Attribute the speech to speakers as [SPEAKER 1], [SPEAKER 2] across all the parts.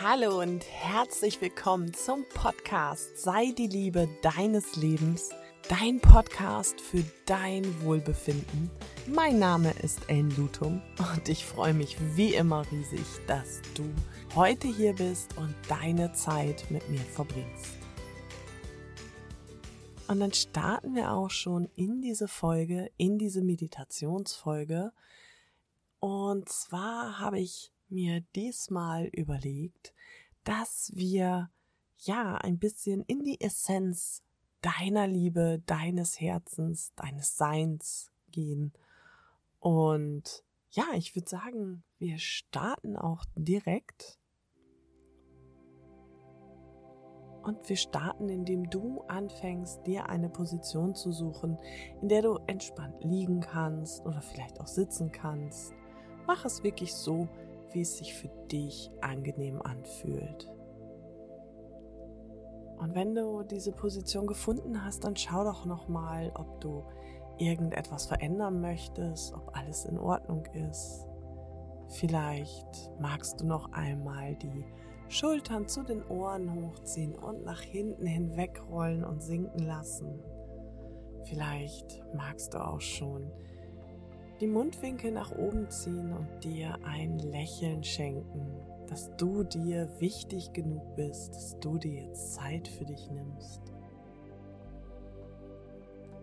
[SPEAKER 1] Hallo und herzlich willkommen zum Podcast Sei die Liebe deines Lebens, dein Podcast für dein Wohlbefinden. Mein Name ist Ellen Lutum und ich freue mich wie immer riesig, dass du heute hier bist und deine Zeit mit mir verbringst. Und dann starten wir auch schon in diese Folge, in diese Meditationsfolge. Und zwar habe ich mir diesmal überlegt, dass wir ja ein bisschen in die Essenz deiner Liebe, deines Herzens, deines Seins gehen. Und ja, ich würde sagen, wir starten auch direkt Und wir starten, indem du anfängst, dir eine Position zu suchen, in der du entspannt liegen kannst oder vielleicht auch sitzen kannst. Mach es wirklich so, wie es sich für dich angenehm anfühlt. Und wenn du diese Position gefunden hast, dann schau doch noch mal, ob du irgendetwas verändern möchtest, ob alles in Ordnung ist. Vielleicht magst du noch einmal die Schultern zu den Ohren hochziehen und nach hinten hinwegrollen und sinken lassen. Vielleicht magst du auch schon die Mundwinkel nach oben ziehen und dir ein Lächeln schenken, dass du dir wichtig genug bist, dass du dir jetzt Zeit für dich nimmst.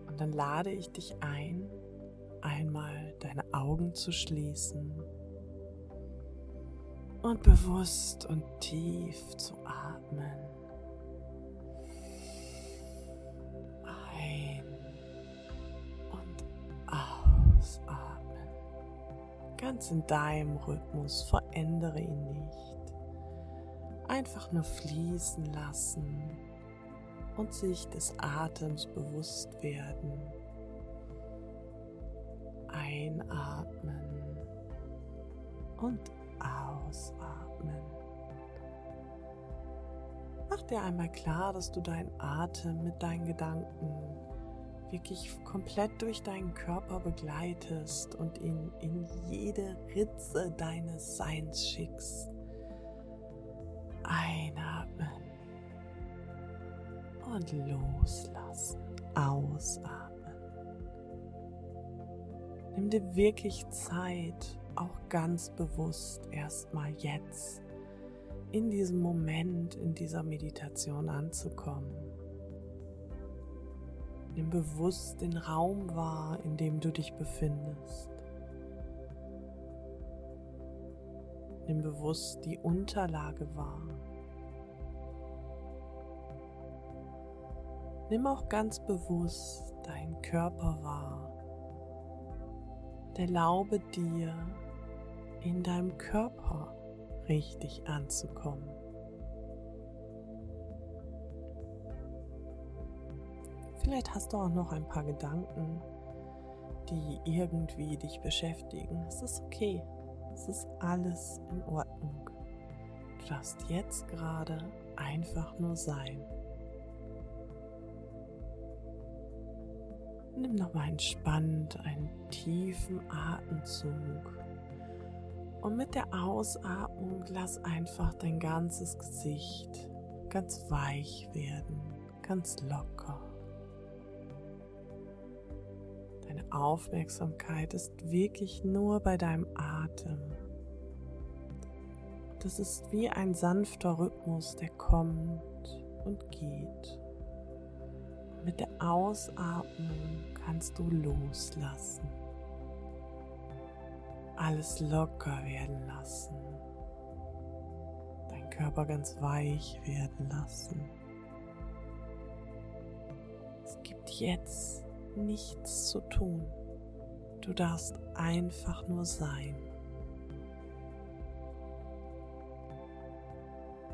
[SPEAKER 1] Und dann lade ich dich ein, einmal deine Augen zu schließen und bewusst und tief zu atmen. Ganz in deinem Rhythmus, verändere ihn nicht. Einfach nur fließen lassen und sich des Atems bewusst werden. Einatmen und ausatmen. Mach dir einmal klar, dass du deinen Atem mit deinen Gedanken wirklich komplett durch deinen Körper begleitest und ihn in jede Ritze deines Seins schickst. Einatmen und loslassen. Ausatmen. Nimm dir wirklich Zeit, auch ganz bewusst erstmal jetzt in diesem Moment, in dieser Meditation anzukommen. Nimm bewusst den Raum wahr, in dem du dich befindest. Nimm bewusst die Unterlage wahr. Nimm auch ganz bewusst deinen Körper wahr. Erlaube dir, in deinem Körper richtig anzukommen. Vielleicht hast du auch noch ein paar Gedanken, die irgendwie dich beschäftigen. Es ist okay. Es ist alles in Ordnung. Du darfst jetzt gerade einfach nur sein. Nimm nochmal entspannt einen tiefen Atemzug. Und mit der Ausatmung lass einfach dein ganzes Gesicht ganz weich werden, ganz locker. Deine Aufmerksamkeit ist wirklich nur bei deinem Atem. Das ist wie ein sanfter Rhythmus, der kommt und geht. Mit der Ausatmung kannst du loslassen alles locker werden lassen, dein Körper ganz weich werden lassen. Es gibt jetzt nichts zu tun. Du darfst einfach nur sein.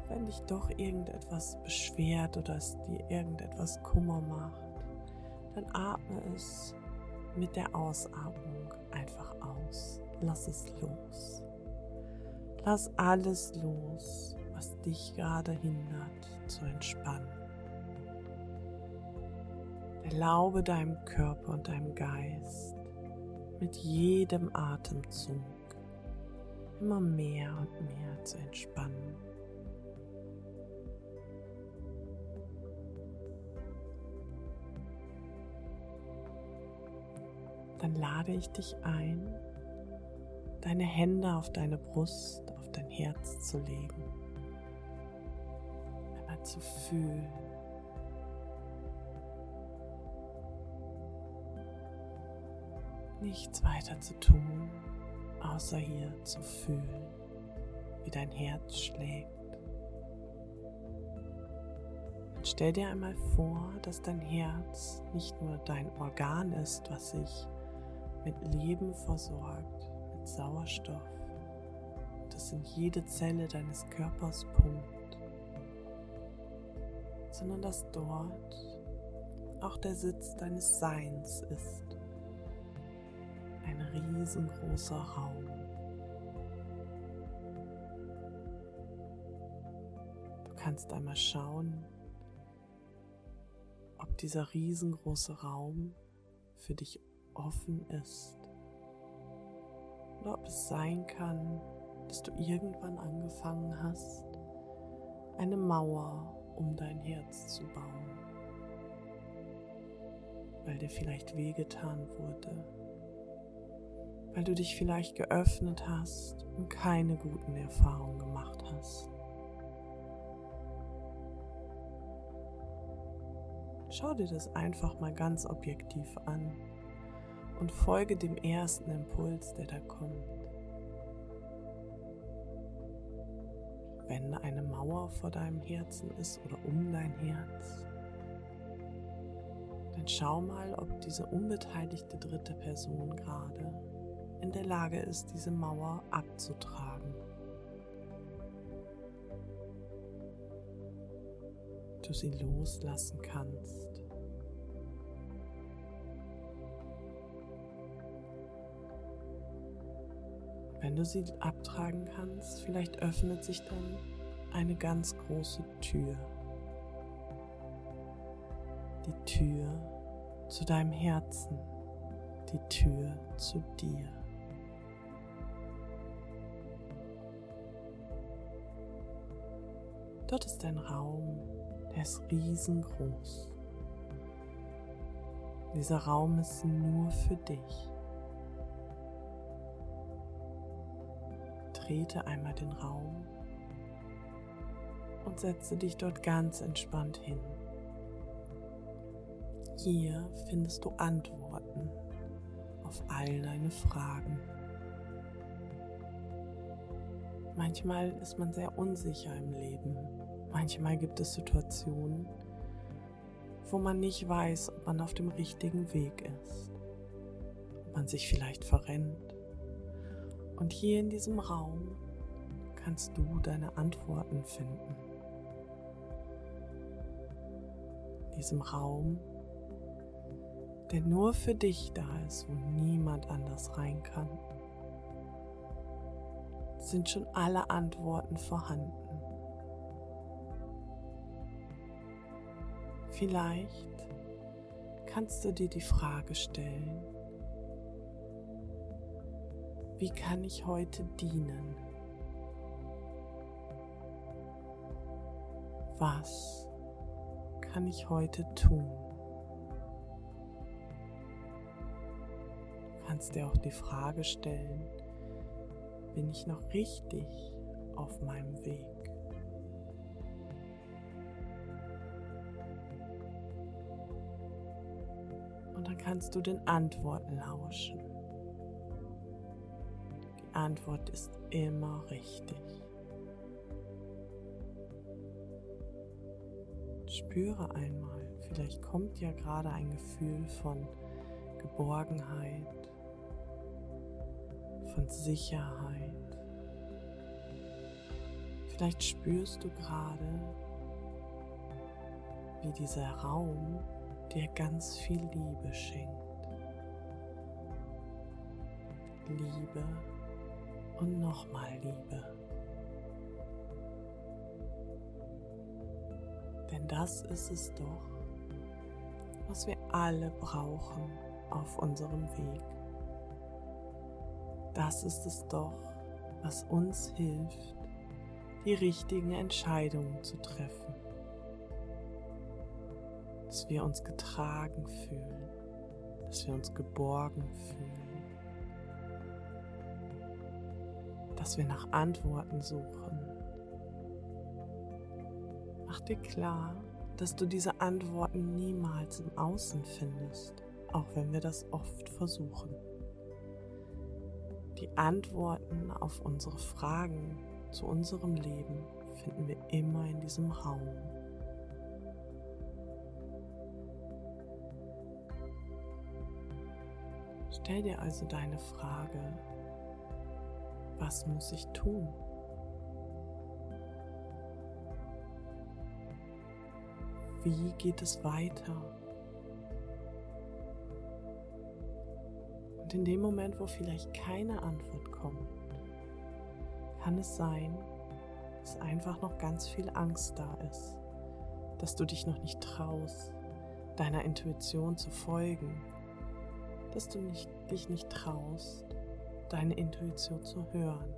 [SPEAKER 1] Wenn dich doch irgendetwas beschwert oder es dir irgendetwas Kummer macht, dann atme es mit der Ausatmung einfach aus lass es los. Lass alles los, was dich gerade hindert zu entspannen. Erlaube deinem Körper und deinem Geist mit jedem Atemzug immer mehr und mehr zu entspannen. Dann lade ich dich ein, deine Hände auf deine Brust, auf dein Herz zu legen, einmal zu fühlen Nichts weiter zu tun, außer hier zu fühlen, wie dein Herz schlägt. Stell dir einmal vor, dass dein Herz nicht nur dein Organ ist, was sich mit Leben versorgt, mit Sauerstoff, das in jede Zelle deines Körpers pumpt, sondern dass dort auch der Sitz deines Seins ist. Ein riesengroßer Raum. Du kannst einmal schauen, ob dieser riesengroße Raum für dich offen ist. Oder ob es sein kann, dass du irgendwann angefangen hast, eine Mauer um dein Herz zu bauen, weil dir vielleicht wehgetan wurde, weil du dich vielleicht geöffnet hast und keine guten Erfahrungen gemacht hast. Schau dir das einfach mal ganz objektiv an und folge dem ersten Impuls, der da kommt. Wenn eine Mauer vor deinem Herzen ist oder um dein Herz, dann schau mal, ob diese unbeteiligte dritte Person gerade in der Lage ist, diese Mauer abzutragen. Du sie loslassen kannst. Wenn du sie abtragen kannst, vielleicht öffnet sich dann eine ganz große Tür. Die Tür zu deinem Herzen, die Tür zu dir. Dort ist ein Raum, der ist riesengroß. Dieser Raum ist nur für dich. betrete einmal den Raum und setze dich dort ganz entspannt hin. Hier findest du Antworten auf all deine Fragen. Manchmal ist man sehr unsicher im Leben. Manchmal gibt es Situationen, wo man nicht weiß, ob man auf dem richtigen Weg ist, ob man sich vielleicht verrennt und hier in diesem Raum kannst du deine Antworten finden. In diesem Raum, der nur für dich da ist, wo niemand anders rein kann, sind schon alle Antworten vorhanden. Vielleicht kannst du dir die Frage stellen, wie kann ich heute dienen? Was kann ich heute tun? Du kannst dir auch die Frage stellen, bin ich noch richtig auf meinem Weg? Und dann kannst du den Antworten lauschen. Antwort ist immer richtig. Spüre einmal, vielleicht kommt ja gerade ein Gefühl von Geborgenheit, von Sicherheit. Vielleicht spürst du gerade, wie dieser Raum dir ganz viel Liebe schenkt. Liebe und nochmal Liebe. Denn das ist es doch, was wir alle brauchen auf unserem Weg. Das ist es doch, was uns hilft, die richtigen Entscheidungen zu treffen. Dass wir uns getragen fühlen, dass wir uns geborgen fühlen, dass wir nach Antworten suchen. Mach dir klar, dass du diese Antworten niemals im Außen findest, auch wenn wir das oft versuchen. Die Antworten auf unsere Fragen zu unserem Leben finden wir immer in diesem Raum. Stell dir also deine Frage, was muss ich tun? Wie geht es weiter? Und in dem Moment, wo vielleicht keine Antwort kommt, kann es sein, dass einfach noch ganz viel Angst da ist, dass du dich noch nicht traust, deiner Intuition zu folgen, dass du nicht, dich nicht traust, deine Intuition zu hören.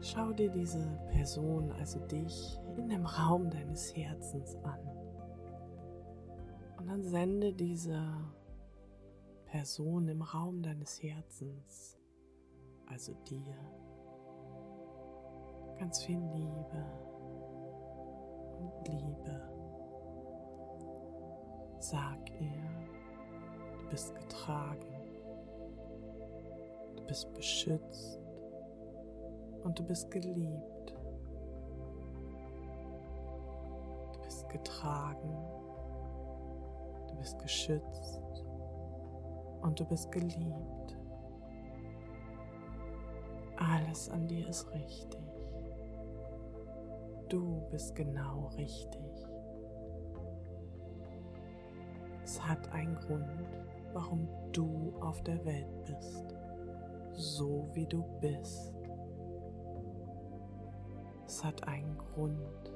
[SPEAKER 1] Schau dir diese Person, also dich, in dem Raum deines Herzens an. Und dann sende dieser Person im Raum deines Herzens, also dir, ganz viel Liebe und Liebe. Sag ihr, du bist getragen, du bist beschützt und du bist geliebt. Du bist getragen, du bist geschützt und du bist geliebt. Alles an dir ist richtig. Du bist genau richtig. Es hat einen Grund, warum du auf der Welt bist, so wie du bist. Es hat einen Grund,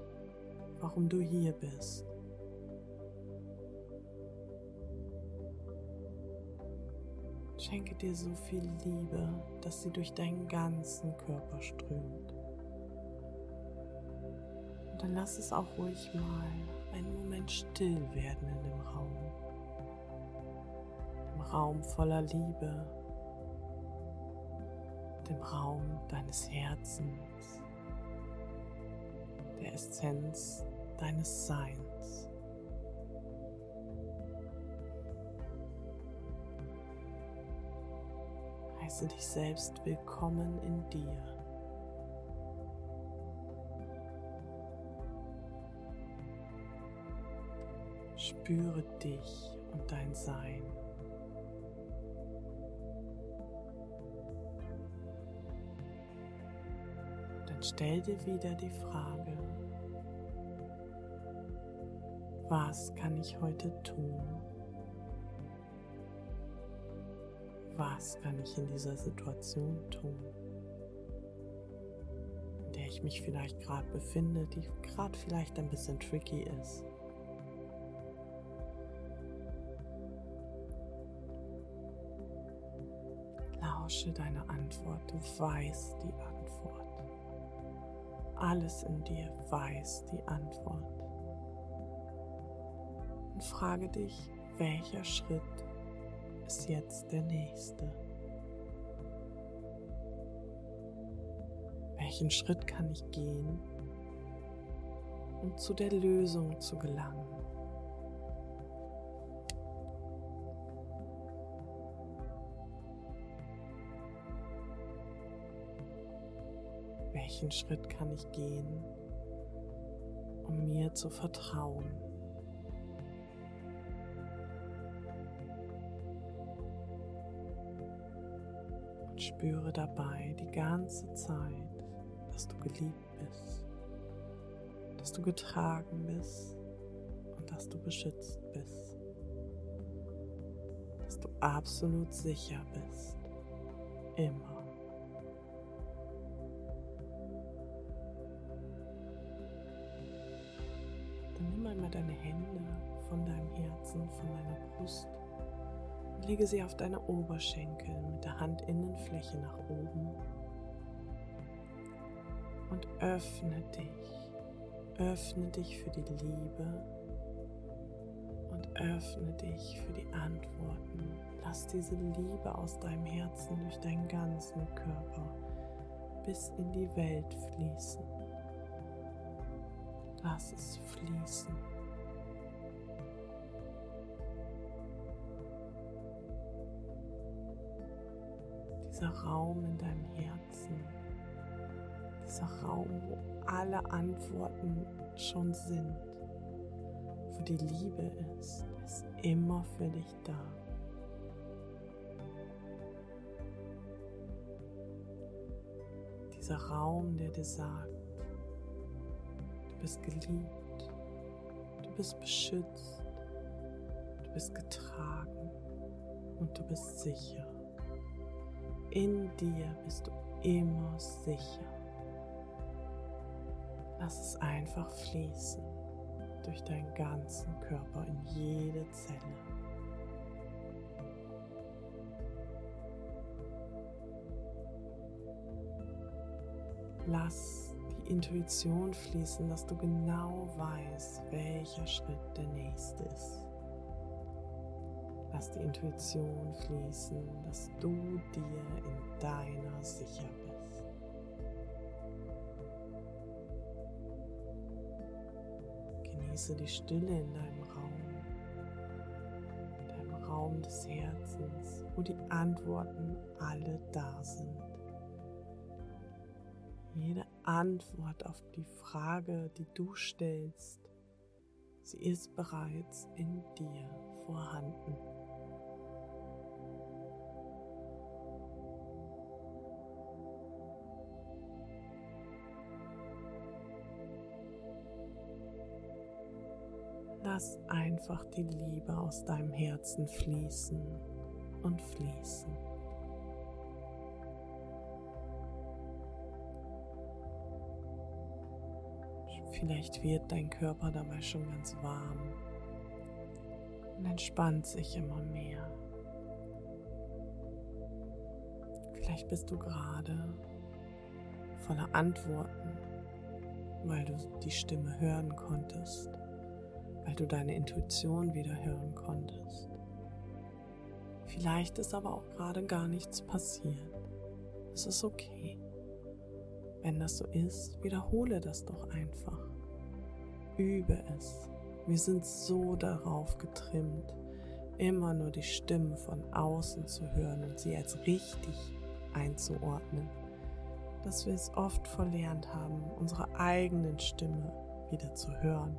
[SPEAKER 1] warum du hier bist. Schenke dir so viel Liebe, dass sie durch deinen ganzen Körper strömt. Und dann lass es auch ruhig mal einen Moment still werden in dem Raum. Raum voller Liebe, dem Raum deines Herzens, der Essenz deines Seins. Heiße dich selbst willkommen in dir. Spüre dich und dein Sein. dann stell dir wieder die Frage, was kann ich heute tun? Was kann ich in dieser Situation tun, in der ich mich vielleicht gerade befinde, die gerade vielleicht ein bisschen tricky ist? Lausche deine Antwort, du weißt die Antwort. Alles in dir weiß die Antwort. Und frage dich, welcher Schritt ist jetzt der nächste? Welchen Schritt kann ich gehen, um zu der Lösung zu gelangen? welchen Schritt kann ich gehen, um mir zu vertrauen. Spüre dabei die ganze Zeit, dass du geliebt bist, dass du getragen bist und dass du beschützt bist, dass du absolut sicher bist, immer. einmal deine Hände von deinem Herzen, von deiner Brust lege sie auf deine Oberschenkel mit der Handinnenfläche nach oben und öffne dich. Öffne dich für die Liebe und öffne dich für die Antworten. Lass diese Liebe aus deinem Herzen durch deinen ganzen Körper bis in die Welt fließen. Lass es fließen. Dieser Raum in deinem Herzen, dieser Raum, wo alle Antworten schon sind, wo die Liebe ist, ist immer für dich da. Dieser Raum, der dir sagt, du bist geliebt, du bist beschützt, du bist getragen und du bist sicher. In dir bist du immer sicher. Lass es einfach fließen durch deinen ganzen Körper in jede Zelle. Lass die Intuition fließen, dass du genau weißt, welcher Schritt der nächste ist. Lass die Intuition fließen, dass du dir in deiner sicher bist. Genieße die Stille in deinem Raum, deinem Raum des Herzens, wo die Antworten alle da sind. Jede Antwort auf die Frage, die du stellst, sie ist bereits in dir vorhanden. Lass einfach die Liebe aus deinem Herzen fließen und fließen. Vielleicht wird dein Körper dabei schon ganz warm und entspannt sich immer mehr. Vielleicht bist du gerade voller Antworten, weil du die Stimme hören konntest weil du deine Intuition wieder hören konntest. Vielleicht ist aber auch gerade gar nichts passiert. Es ist okay. Wenn das so ist, wiederhole das doch einfach. Übe es. Wir sind so darauf getrimmt, immer nur die Stimmen von außen zu hören und sie als richtig einzuordnen, dass wir es oft verlernt haben, unsere eigenen Stimme wieder zu hören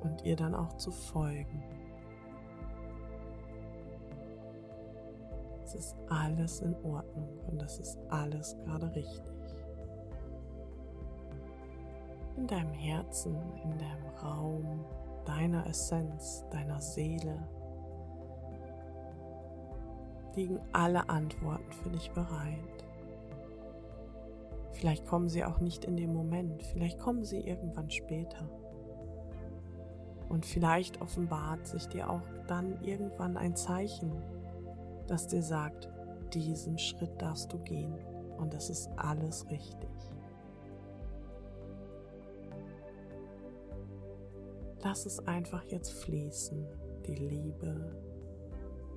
[SPEAKER 1] und ihr dann auch zu folgen. Es ist alles in Ordnung und das ist alles gerade richtig. In deinem Herzen, in deinem Raum, deiner Essenz, deiner Seele liegen alle Antworten für dich bereit. Vielleicht kommen sie auch nicht in dem Moment, vielleicht kommen sie irgendwann später. Und vielleicht offenbart sich dir auch dann irgendwann ein Zeichen, das dir sagt, diesen Schritt darfst du gehen und das ist alles richtig. Lass es einfach jetzt fließen, die Liebe,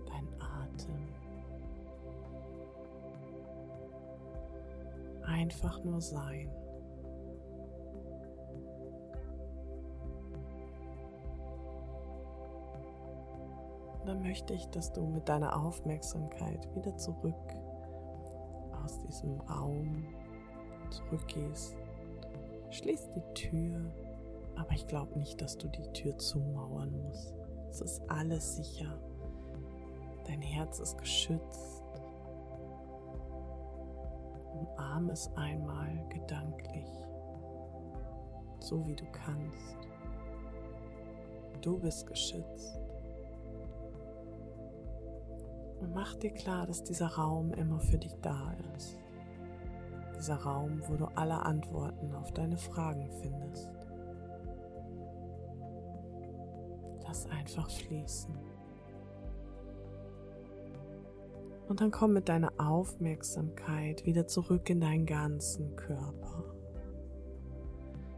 [SPEAKER 1] dein Atem. Einfach nur sein. Dann möchte ich, dass du mit deiner Aufmerksamkeit wieder zurück aus diesem Raum zurückgehst. Schließ die Tür, aber ich glaube nicht, dass du die Tür zumauern musst. Es ist alles sicher. Dein Herz ist geschützt. Umarm es einmal gedanklich, so wie du kannst. Du bist geschützt. Und mach dir klar, dass dieser Raum immer für dich da ist. Dieser Raum, wo du alle Antworten auf deine Fragen findest. Lass einfach fließen. Und dann komm mit deiner Aufmerksamkeit wieder zurück in deinen ganzen Körper.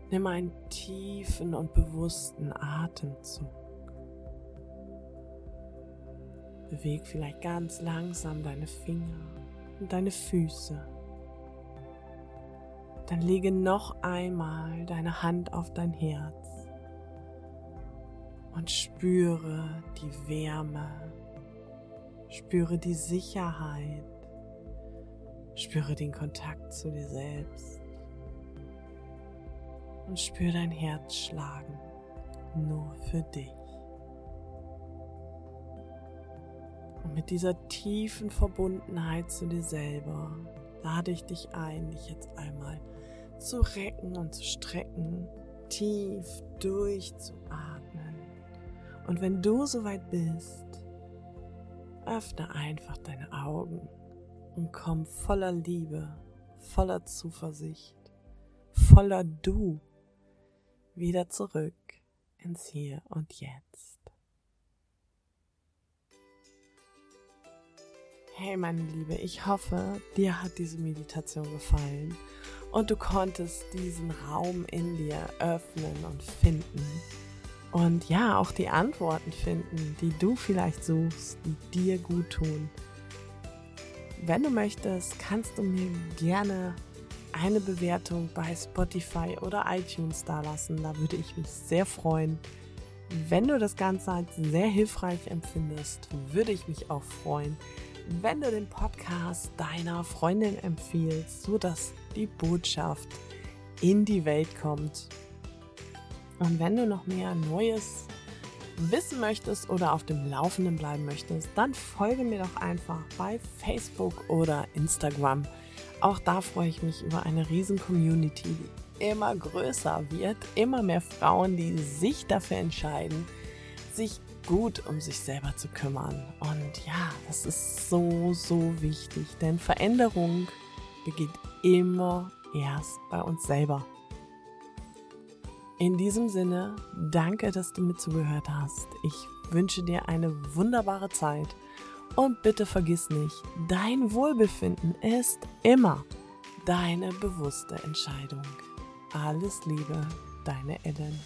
[SPEAKER 1] Nimm einen tiefen und bewussten Atemzug. Beweg vielleicht ganz langsam deine Finger und deine Füße. Dann lege noch einmal deine Hand auf dein Herz und spüre die Wärme, spüre die Sicherheit, spüre den Kontakt zu dir selbst und spür dein Herz schlagen, nur für dich. Mit dieser tiefen Verbundenheit zu dir selber lade ich dich ein, dich jetzt einmal zu recken und zu strecken, tief durchzuatmen. Und wenn du soweit bist, öffne einfach deine Augen und komm voller Liebe, voller Zuversicht, voller Du wieder zurück ins Hier und Jetzt. Hey meine Liebe, ich hoffe, dir hat diese Meditation gefallen und du konntest diesen Raum in dir öffnen und finden. Und ja, auch die Antworten finden, die du vielleicht suchst, die dir gut tun. Wenn du möchtest, kannst du mir gerne eine Bewertung bei Spotify oder iTunes dalassen. Da würde ich mich sehr freuen. Wenn du das Ganze als sehr hilfreich empfindest, würde ich mich auch freuen, wenn du den Podcast deiner Freundin empfiehlst, sodass die Botschaft in die Welt kommt. Und wenn du noch mehr Neues wissen möchtest oder auf dem Laufenden bleiben möchtest, dann folge mir doch einfach bei Facebook oder Instagram. Auch da freue ich mich über eine riesen Community, die immer größer wird, immer mehr Frauen, die sich dafür entscheiden, sich gut um sich selber zu kümmern. Und ja, das ist so, so wichtig, denn Veränderung beginnt immer erst bei uns selber. In diesem Sinne, danke, dass du mir zugehört hast. Ich wünsche dir eine wunderbare Zeit und bitte vergiss nicht, dein Wohlbefinden ist immer deine bewusste Entscheidung. Alles Liebe, deine Ellen.